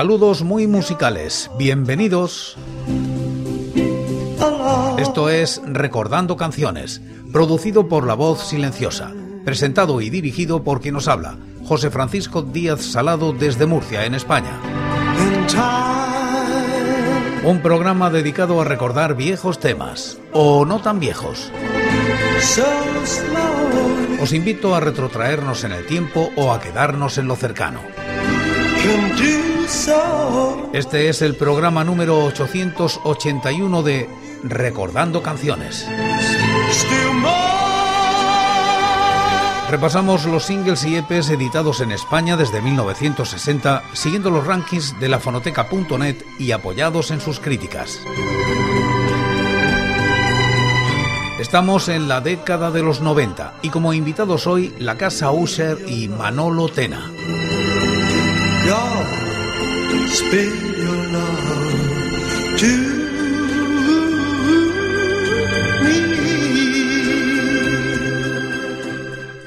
Saludos muy musicales, bienvenidos. Esto es Recordando Canciones, producido por La Voz Silenciosa, presentado y dirigido por quien nos habla, José Francisco Díaz Salado desde Murcia, en España. Un programa dedicado a recordar viejos temas, o no tan viejos. Os invito a retrotraernos en el tiempo o a quedarnos en lo cercano. Este es el programa número 881 de Recordando Canciones. Repasamos los singles y EPs editados en España desde 1960, siguiendo los rankings de la fonoteca.net y apoyados en sus críticas. Estamos en la década de los 90 y como invitados hoy la Casa Usher y Manolo Tena.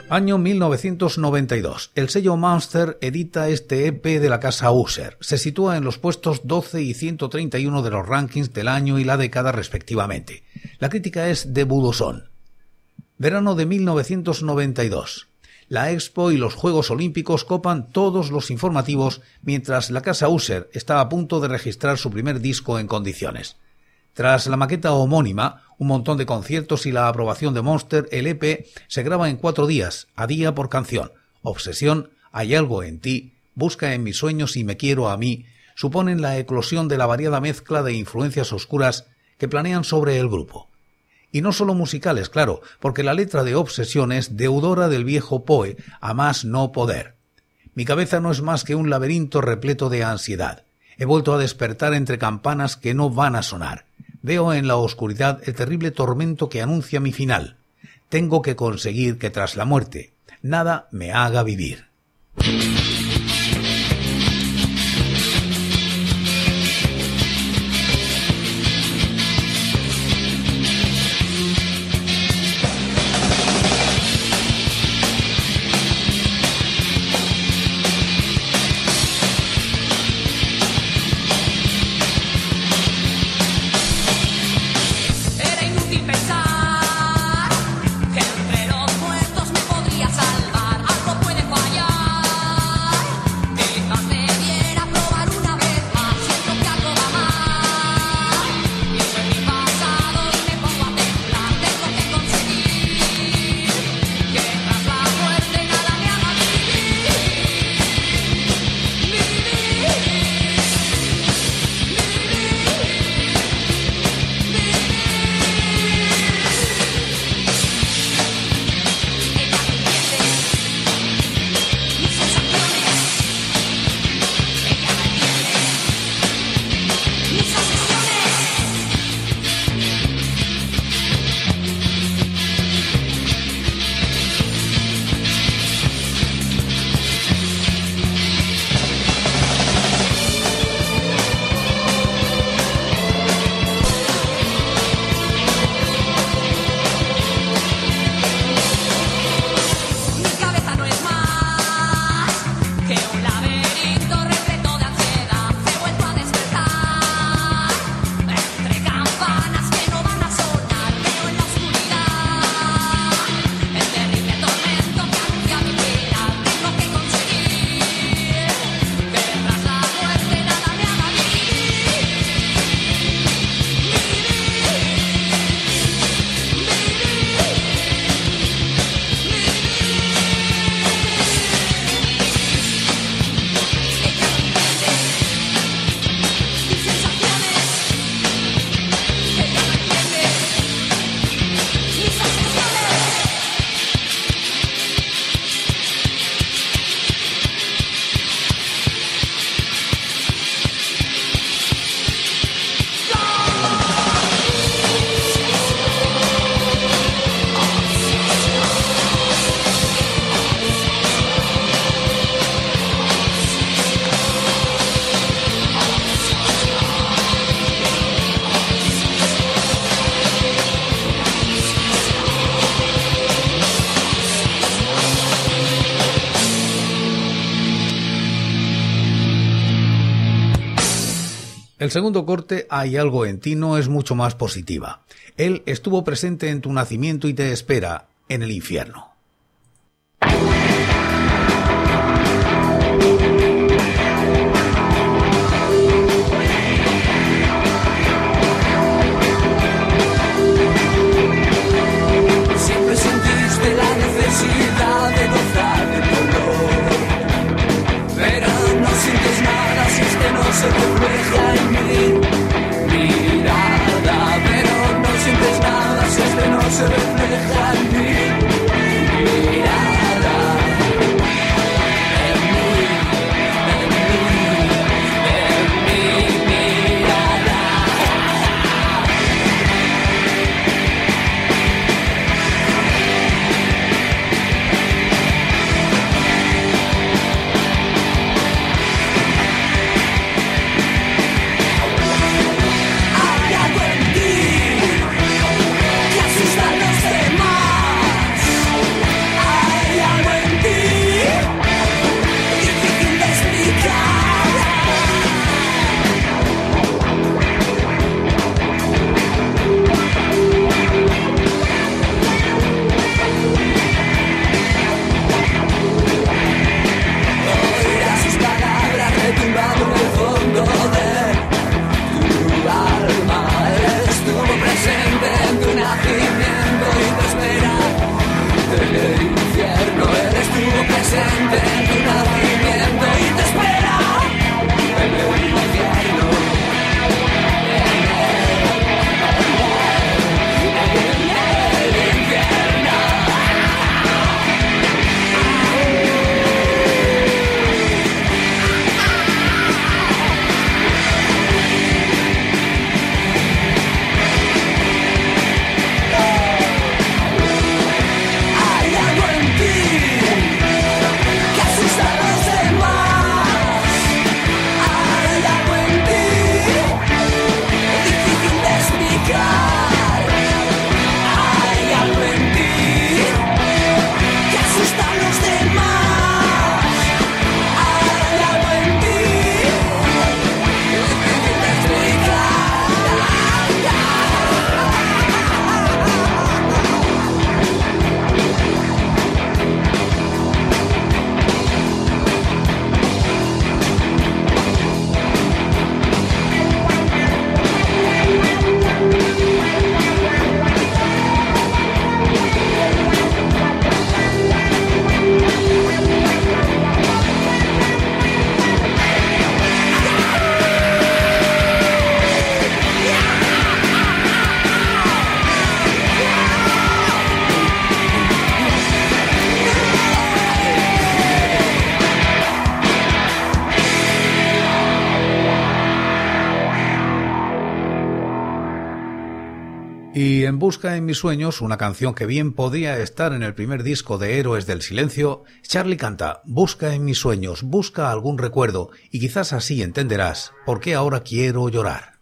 Año 1992. El sello Monster edita este EP de la casa User. Se sitúa en los puestos 12 y 131 de los rankings del año y la década respectivamente. La crítica es de Budosón. Verano de 1992. La Expo y los Juegos Olímpicos copan todos los informativos mientras la casa User está a punto de registrar su primer disco en condiciones. Tras la maqueta homónima, un montón de conciertos y la aprobación de Monster, el EP se graba en cuatro días, a día por canción. Obsesión, Hay algo en ti, Busca en mis sueños y me quiero a mí, suponen la eclosión de la variada mezcla de influencias oscuras que planean sobre el grupo. Y no solo musicales, claro, porque la letra de Obsesión es deudora del viejo Poe, a más no poder. Mi cabeza no es más que un laberinto repleto de ansiedad. He vuelto a despertar entre campanas que no van a sonar. Veo en la oscuridad el terrible tormento que anuncia mi final. Tengo que conseguir que tras la muerte nada me haga vivir. Segundo corte, Hay algo en ti, no es mucho más positiva. Él estuvo presente en tu nacimiento y te espera en el infierno. Busca en mis sueños, una canción que bien podría estar en el primer disco de Héroes del Silencio, Charlie canta Busca en mis sueños, busca algún recuerdo, y quizás así entenderás por qué ahora quiero llorar.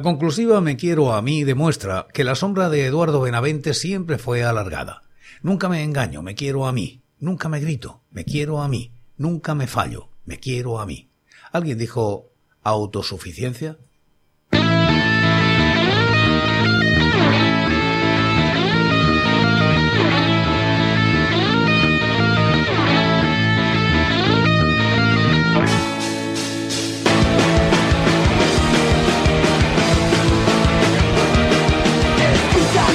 La conclusiva Me quiero a mí demuestra que la sombra de Eduardo Benavente siempre fue alargada. Nunca me engaño, me quiero a mí. Nunca me grito, me quiero a mí. Nunca me fallo, me quiero a mí. ¿Alguien dijo autosuficiencia?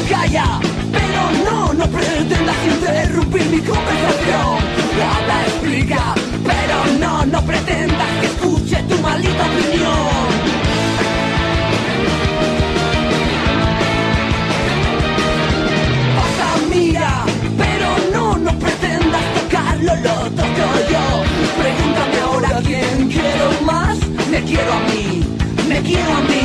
calla, pero no, no pretendas interrumpir mi conversación. Habla, explica, pero no, no pretendas que escuche tu maldita opinión. Pasa, mira, pero no, no pretendas tocarlo, lo toco yo. Pregúntame ahora quién quiero más, me quiero a mí, me quiero a mí.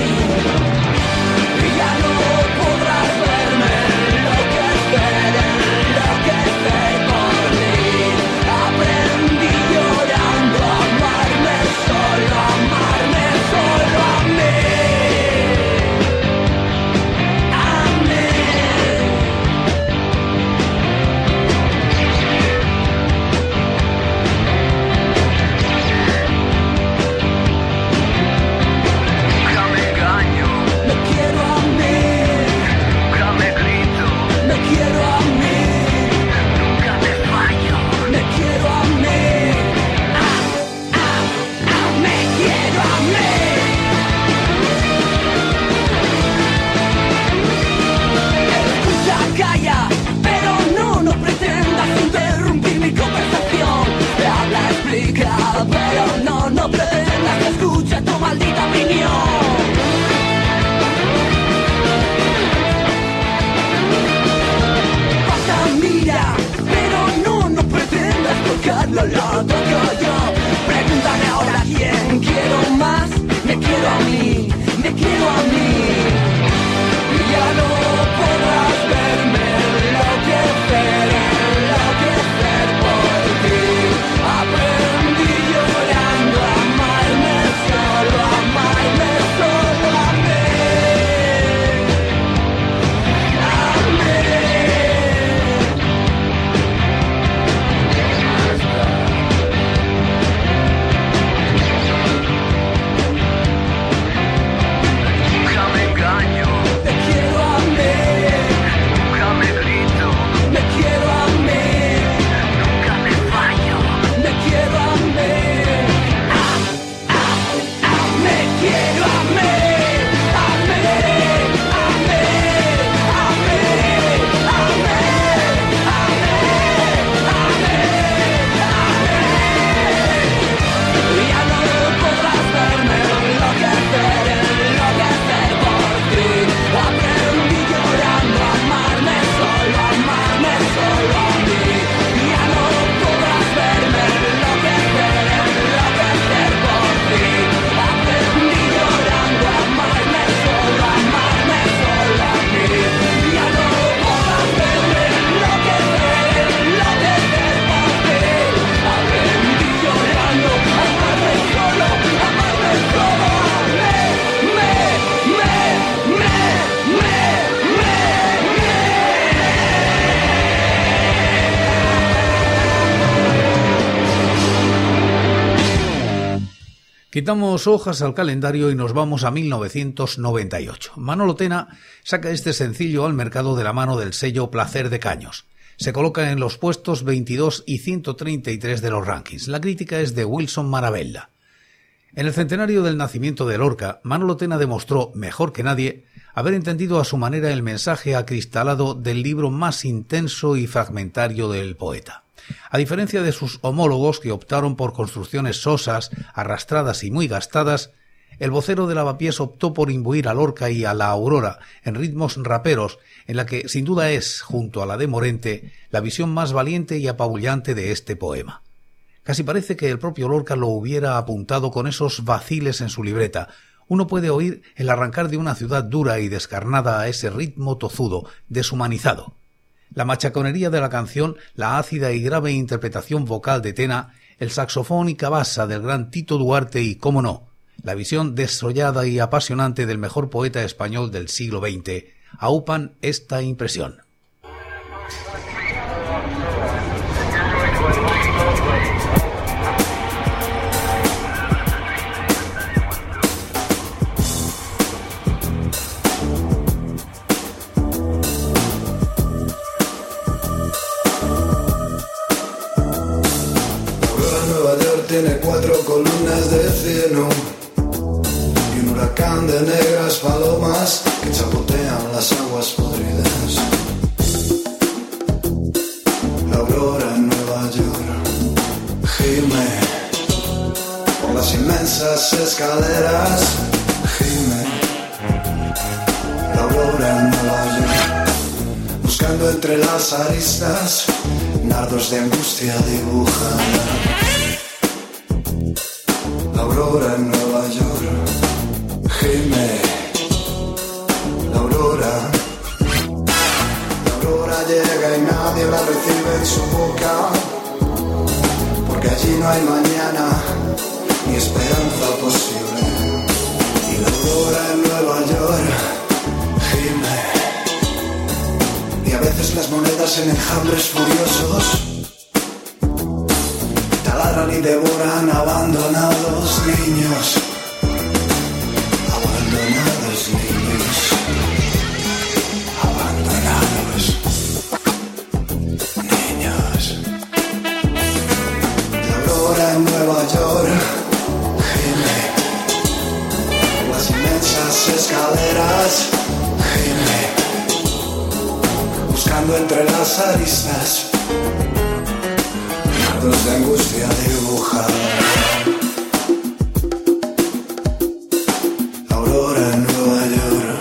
Quitamos hojas al calendario y nos vamos a 1998. Manolo Tena saca este sencillo al mercado de la mano del sello Placer de Caños. Se coloca en los puestos 22 y 133 de los rankings. La crítica es de Wilson Maravella. En el centenario del nacimiento de Lorca, Manolo Tena demostró, mejor que nadie, haber entendido a su manera el mensaje acristalado del libro más intenso y fragmentario del poeta. A diferencia de sus homólogos que optaron por construcciones sosas, arrastradas y muy gastadas, el vocero de Lavapiés optó por imbuir a Lorca y a la Aurora en ritmos raperos, en la que sin duda es, junto a la de Morente, la visión más valiente y apabullante de este poema. Casi parece que el propio Lorca lo hubiera apuntado con esos vaciles en su libreta. Uno puede oír el arrancar de una ciudad dura y descarnada a ese ritmo tozudo, deshumanizado. La machaconería de la canción, la ácida y grave interpretación vocal de Tena, el saxofón y cabasa del gran Tito Duarte y, cómo no, la visión desollada y apasionante del mejor poeta español del siglo XX, aupan esta impresión. Nardos de angustia dibujan. Aurora en Nueva York gime. La aurora la aurora llega y nadie la recibe en su boca. Porque allí no hay mañana ni esperanza posible. Y la aurora en Nueva York gime a veces las monedas en enjambres furiosos y devoran abandonados niños. Abandonados niños. Abandonados niños. La aurora en Nueva York gime. Las inmensas escaleras Entre las aristas de angustia dibujada. Aurora en Nueva York.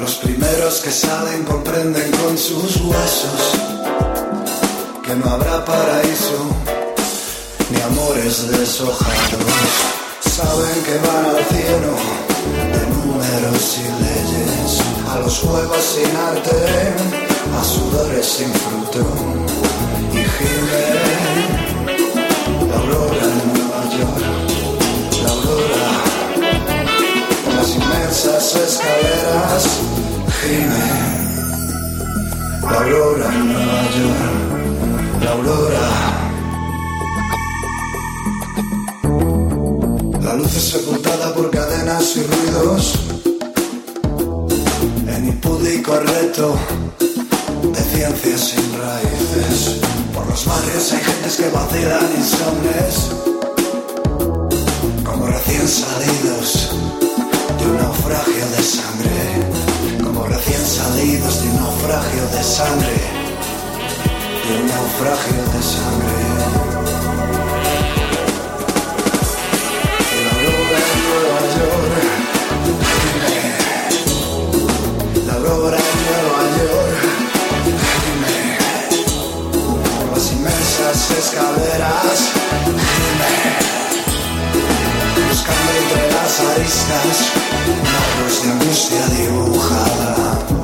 Los primeros que salen comprenden con sus huesos que no habrá paraíso ni amores deshojados. Saben que van al cielo de números y leyes, a los juegos sin arte a sudores sin fruto y gime la aurora en Nueva York, la aurora las inmensas escaleras gime la aurora en Nueva York, la aurora. La luz es sepultada por cadenas y ruidos en impúdico reto de ciencias sin raíces. Por los barrios hay gentes que vacilan insomnes, como recién salidos de un naufragio de sangre, como recién salidos de un naufragio de sangre, de un naufragio de sangre. Escaleras Buscando entre las aristas Narros de angustia dibujada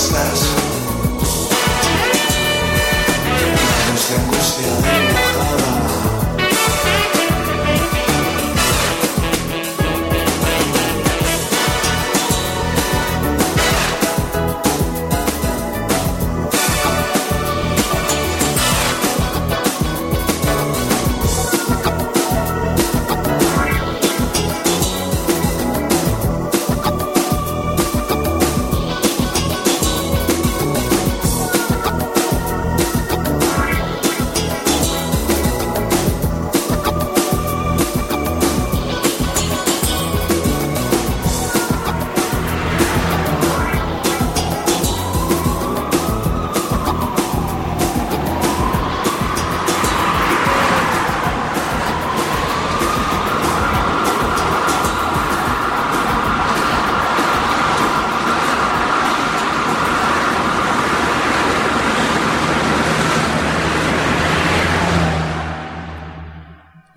restless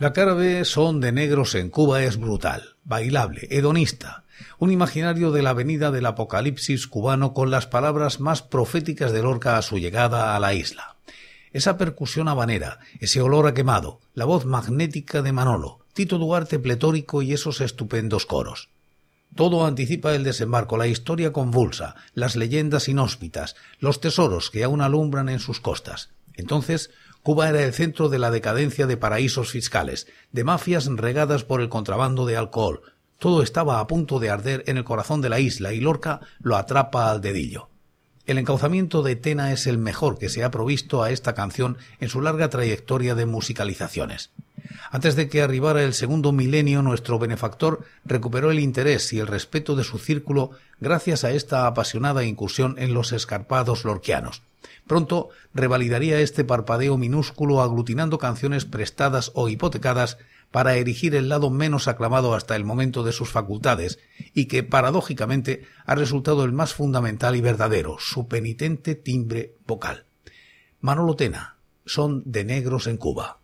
La cara B son de negros en Cuba es brutal, bailable, hedonista, un imaginario de la avenida del apocalipsis cubano con las palabras más proféticas de Lorca a su llegada a la isla. Esa percusión habanera, ese olor a quemado, la voz magnética de Manolo, Tito Duarte pletórico y esos estupendos coros. Todo anticipa el desembarco, la historia convulsa, las leyendas inhóspitas, los tesoros que aún alumbran en sus costas. Entonces, Cuba era el centro de la decadencia de paraísos fiscales, de mafias regadas por el contrabando de alcohol. Todo estaba a punto de arder en el corazón de la isla y Lorca lo atrapa al dedillo. El encauzamiento de Tena es el mejor que se ha provisto a esta canción en su larga trayectoria de musicalizaciones. Antes de que arribara el segundo milenio, nuestro benefactor recuperó el interés y el respeto de su círculo gracias a esta apasionada incursión en los escarpados lorquianos. Pronto revalidaría este parpadeo minúsculo aglutinando canciones prestadas o hipotecadas para erigir el lado menos aclamado hasta el momento de sus facultades y que, paradójicamente, ha resultado el más fundamental y verdadero, su penitente timbre vocal. Manolo Tena, son de negros en Cuba.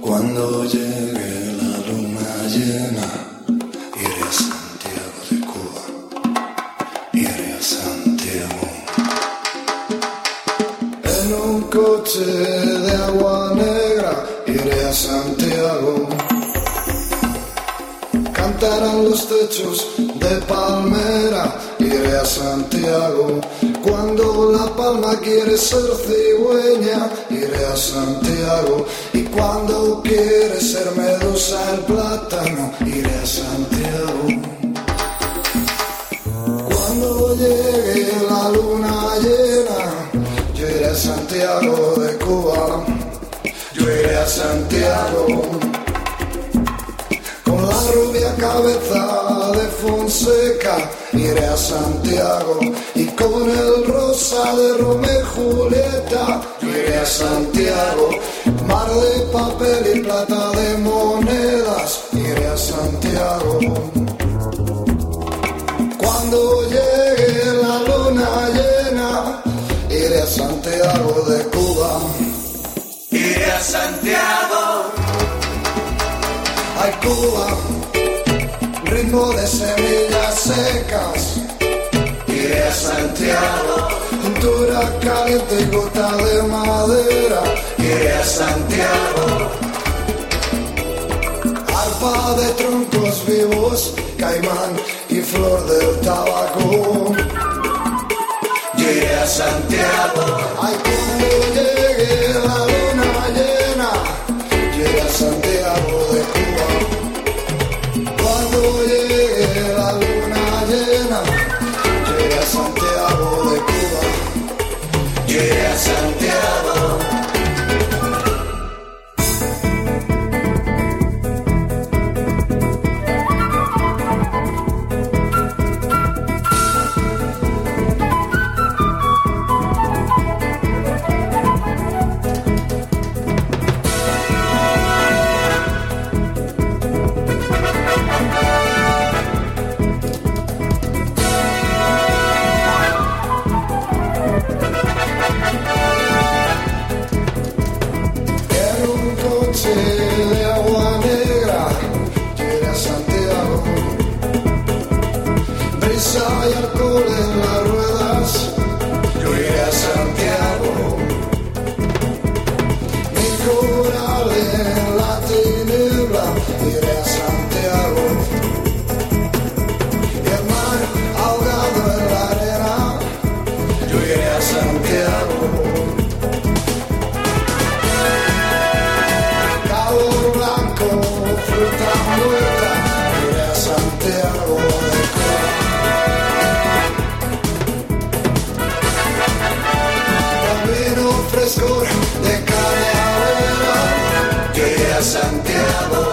Cuando llegue la luna un coche de agua negra, iré a Santiago. Cantarán los techos de palmera, iré a Santiago. Cuando la palma quiere ser cigüeña, iré a Santiago. Y cuando quiere ser medusa el plátano, iré a Santiago. Santiago de Cuba. Yo iré a Santiago. Con la rubia cabeza de Fonseca iré a Santiago. Y con el rosa de Romeo y Julieta iré a Santiago. Mar de papel y plata de monedas iré a Santiago. Cuando llegue la luna iré a Santiago de Cuba iré a Santiago Ay Cuba, ritmo de semillas secas. Iré a Santiago, Cintura caliente y gota de madera. iré a Santiago, Arpa de troncos vivos, caimán y flor del tabaco. Yo iré a Santiago, Ay, cuando llegue la Frescor de cañaveral, Yo iré a Santiago,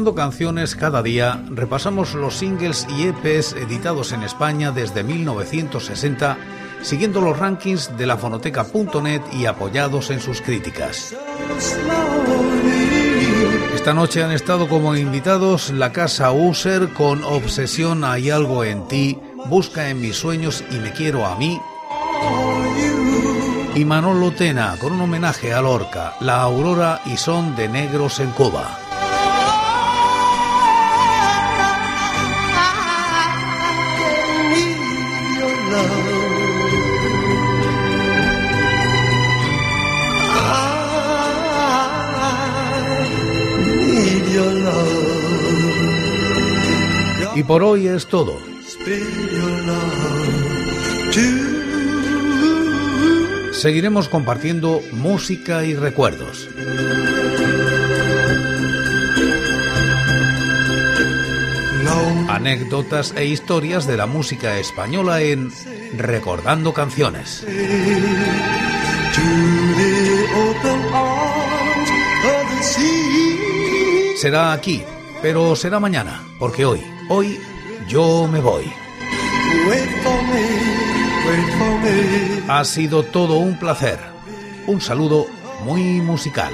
Recordando Canciones cada día repasamos los singles y EPs editados en España desde 1960, siguiendo los rankings de la fonoteca.net y apoyados en sus críticas. Esta noche han estado como invitados la casa User con Obsesión hay algo en ti, Busca en mis sueños y me quiero a mí. Y Manolo Tena con un homenaje a Lorca, La Aurora y Son de Negros en Cuba. Y por hoy es todo. Seguiremos compartiendo música y recuerdos. Anécdotas e historias de la música española en Recordando Canciones. Será aquí, pero será mañana, porque hoy, hoy yo me voy. Ha sido todo un placer. Un saludo muy musical.